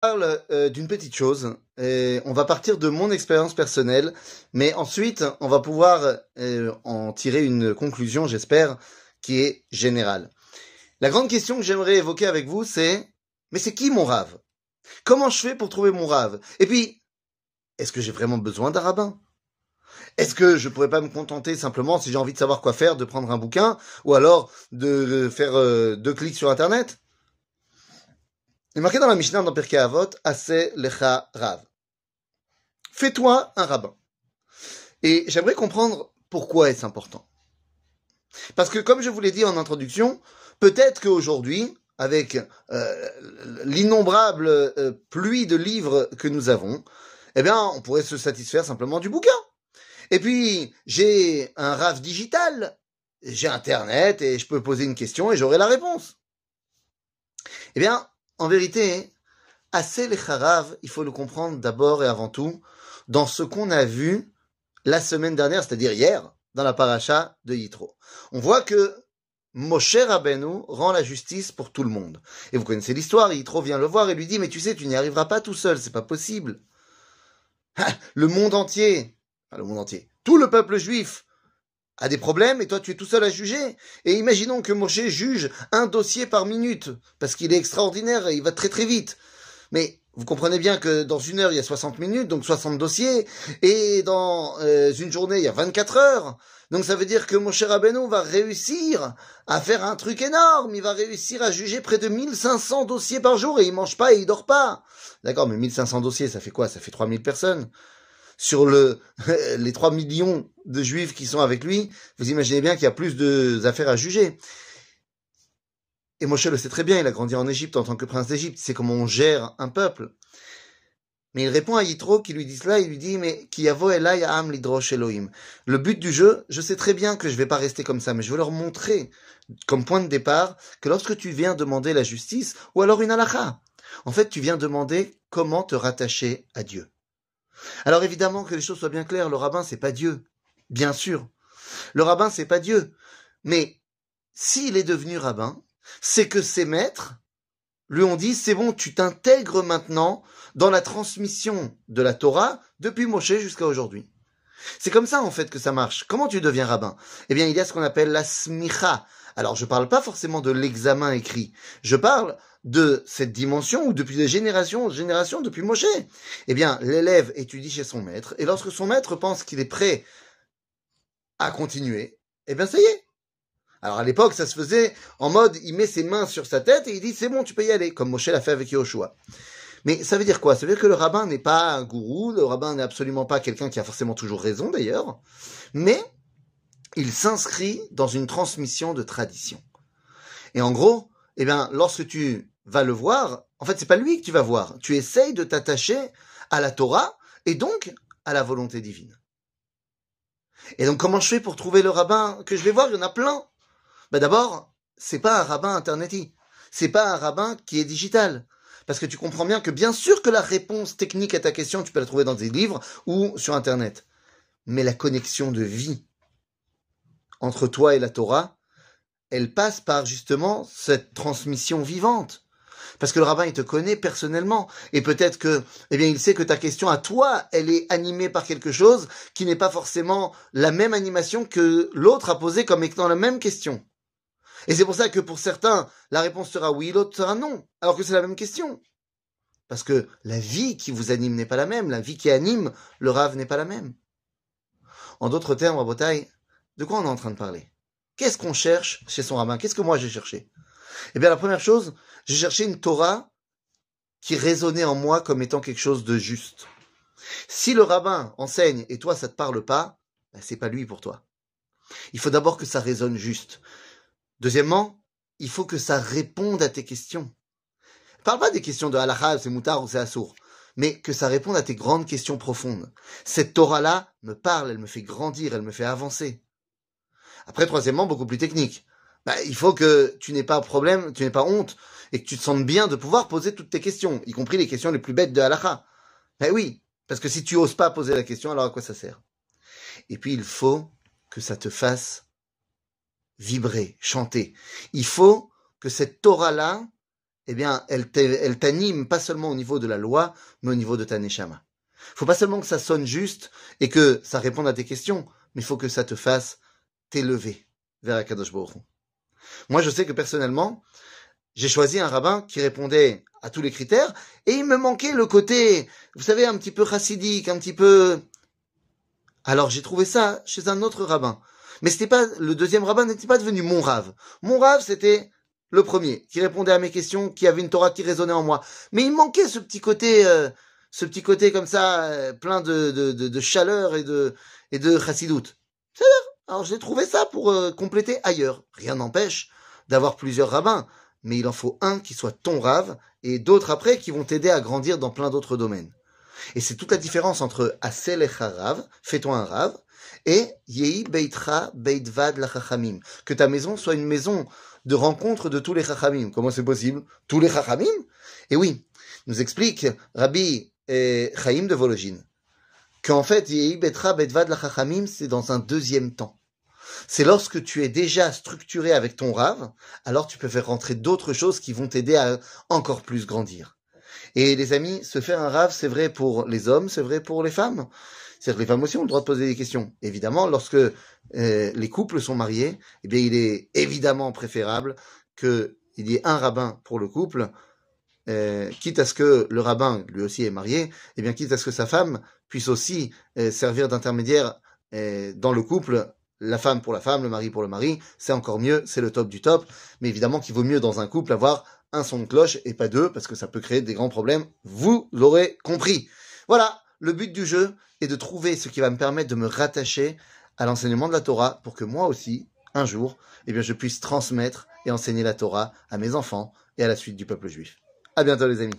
parle euh, d'une petite chose. Et on va partir de mon expérience personnelle, mais ensuite on va pouvoir euh, en tirer une conclusion, j'espère, qui est générale. La grande question que j'aimerais évoquer avec vous, c'est mais c'est qui mon rave? Comment je fais pour trouver mon rave? Et puis, est-ce que j'ai vraiment besoin d'un rabbin? Est-ce que je pourrais pas me contenter simplement, si j'ai envie de savoir quoi faire, de prendre un bouquin, ou alors de faire euh, deux clics sur Internet? Est marqué dans la Mishnah dans Pirkei Avot, Assez lecha rav. Fais-toi un rabbin. Et j'aimerais comprendre pourquoi est-ce important. Parce que comme je vous l'ai dit en introduction, peut-être qu'aujourd'hui, avec euh, l'innombrable euh, pluie de livres que nous avons, eh bien, on pourrait se satisfaire simplement du bouquin. Et puis, j'ai un RAV digital, j'ai Internet et je peux poser une question et j'aurai la réponse. Eh bien, en vérité, assez les charav, il faut le comprendre d'abord et avant tout dans ce qu'on a vu la semaine dernière, c'est-à-dire hier, dans la paracha de Yitro. On voit que Moshe Rabbeinu rend la justice pour tout le monde. Et vous connaissez l'histoire, Yitro vient le voir et lui dit, mais tu sais, tu n'y arriveras pas tout seul, c'est pas possible. Le monde entier, le monde entier, tout le peuple juif a des problèmes et toi tu es tout seul à juger. Et imaginons que Moshe juge un dossier par minute, parce qu'il est extraordinaire et il va très très vite. Mais vous comprenez bien que dans une heure il y a 60 minutes, donc 60 dossiers, et dans euh, une journée il y a 24 heures. Donc ça veut dire que Moshe Rabbeinu va réussir à faire un truc énorme, il va réussir à juger près de 1500 dossiers par jour et il mange pas et il dort pas. D'accord, mais 1500 dossiers, ça fait quoi? Ça fait 3000 personnes sur le, les 3 millions de juifs qui sont avec lui, vous imaginez bien qu'il y a plus d'affaires à juger. Et Moshe le sait très bien, il a grandi en Égypte en tant que prince d'Égypte, c'est comment on gère un peuple. Mais il répond à Yitro qui lui dit cela, il lui dit, mais Kiyavo Elai Am Lidrosh Elohim. Le but du jeu, je sais très bien que je vais pas rester comme ça, mais je veux leur montrer, comme point de départ, que lorsque tu viens demander la justice, ou alors une halakha, en fait, tu viens demander comment te rattacher à Dieu. Alors évidemment que les choses soient bien claires, le rabbin c'est pas Dieu, bien sûr. Le rabbin c'est pas Dieu, mais s'il est devenu rabbin, c'est que ses maîtres lui ont dit c'est bon, tu t'intègres maintenant dans la transmission de la Torah depuis Moshe jusqu'à aujourd'hui. C'est comme ça en fait que ça marche. Comment tu deviens rabbin? Eh bien, il y a ce qu'on appelle la smicha. Alors, je parle pas forcément de l'examen écrit. Je parle de cette dimension où depuis des générations en générations, depuis Moshe, eh bien, l'élève étudie chez son maître, et lorsque son maître pense qu'il est prêt à continuer, eh bien, ça y est. Alors, à l'époque, ça se faisait en mode, il met ses mains sur sa tête et il dit, c'est bon, tu peux y aller, comme Moshe l'a fait avec Yoshua. Mais ça veut dire quoi? Ça veut dire que le rabbin n'est pas un gourou, le rabbin n'est absolument pas quelqu'un qui a forcément toujours raison d'ailleurs, mais il s'inscrit dans une transmission de tradition. Et en gros, eh bien, lorsque tu va le voir, en fait, c'est pas lui que tu vas voir. Tu essayes de t'attacher à la Torah et donc à la volonté divine. Et donc, comment je fais pour trouver le rabbin que je vais voir? Il y en a plein. Ben d'abord, c'est pas un rabbin interneti. C'est pas un rabbin qui est digital. Parce que tu comprends bien que bien sûr que la réponse technique à ta question, tu peux la trouver dans des livres ou sur Internet. Mais la connexion de vie entre toi et la Torah, elle passe par justement cette transmission vivante. Parce que le rabbin, il te connaît personnellement. Et peut-être que, eh bien, il sait que ta question à toi, elle est animée par quelque chose qui n'est pas forcément la même animation que l'autre a posé comme étant la même question. Et c'est pour ça que pour certains, la réponse sera oui, l'autre sera non. Alors que c'est la même question. Parce que la vie qui vous anime n'est pas la même. La vie qui anime le rave n'est pas la même. En d'autres termes, Rabotai, de quoi on est en train de parler? Qu'est-ce qu'on cherche chez son rabbin? Qu'est-ce que moi j'ai cherché? Eh bien, la première chose, j'ai cherché une Torah qui résonnait en moi comme étant quelque chose de juste. Si le rabbin enseigne et toi ça te parle pas, ben c'est pas lui pour toi. Il faut d'abord que ça résonne juste. Deuxièmement, il faut que ça réponde à tes questions. Parle pas des questions de halakha, c'est moutard ou c'est assour, mais que ça réponde à tes grandes questions profondes. Cette Torah-là me parle, elle me fait grandir, elle me fait avancer. Après, troisièmement, beaucoup plus technique. Bah, il faut que tu n'aies pas problème, tu n'aies pas honte, et que tu te sentes bien de pouvoir poser toutes tes questions, y compris les questions les plus bêtes de halakha. Ben oui, parce que si tu oses pas poser la question, alors à quoi ça sert? Et puis il faut que ça te fasse vibrer, chanter. Il faut que cette Torah-là, eh bien, elle t'anime pas seulement au niveau de la loi, mais au niveau de ta neshama. Faut pas seulement que ça sonne juste et que ça réponde à tes questions, mais il faut que ça te fasse t'élever vers Akadosh Baruch Moi, je sais que personnellement, j'ai choisi un rabbin qui répondait à tous les critères et il me manquait le côté, vous savez, un petit peu chassidique, un petit peu... Alors j'ai trouvé ça chez un autre rabbin. Mais c'était pas, le deuxième rabbin n'était pas devenu mon rave. Mon rave, c'était le premier, qui répondait à mes questions, qui avait une Torah qui résonnait en moi. Mais il manquait ce petit côté, euh, ce petit côté comme ça, euh, plein de, de, de, chaleur et de, et de chassidoute. Alors j'ai trouvé ça pour euh, compléter ailleurs. Rien n'empêche d'avoir plusieurs rabbins, mais il en faut un qui soit ton rave et d'autres après qui vont t'aider à grandir dans plein d'autres domaines. Et c'est toute la différence entre Asel et Rav, fais-toi un rave, et Yehi Beitra Beitvad la Chachamim, que ta maison soit une maison de rencontre de tous les Chachamim. Comment c'est possible? Tous les Chachamim? Et oui, nous explique Rabbi eh, Chaim de Vologine, qu'en fait, Yehi Beitra Beitvad la Chachamim, c'est dans un deuxième temps. C'est lorsque tu es déjà structuré avec ton rave, alors tu peux faire rentrer d'autres choses qui vont t'aider à encore plus grandir. Et les amis, se faire un rave, c'est vrai pour les hommes, c'est vrai pour les femmes. C'est-à-dire que les femmes aussi ont le droit de poser des questions. Évidemment, lorsque euh, les couples sont mariés, eh bien, il est évidemment préférable qu'il y ait un rabbin pour le couple, euh, quitte à ce que le rabbin, lui aussi, est marié, eh bien, quitte à ce que sa femme puisse aussi euh, servir d'intermédiaire dans le couple la femme pour la femme, le mari pour le mari, c'est encore mieux, c'est le top du top. Mais évidemment qu'il vaut mieux dans un couple avoir un son de cloche et pas deux, parce que ça peut créer des grands problèmes. Vous l'aurez compris. Voilà, le but du jeu est de trouver ce qui va me permettre de me rattacher à l'enseignement de la Torah pour que moi aussi, un jour, eh bien, je puisse transmettre et enseigner la Torah à mes enfants et à la suite du peuple juif. À bientôt les amis.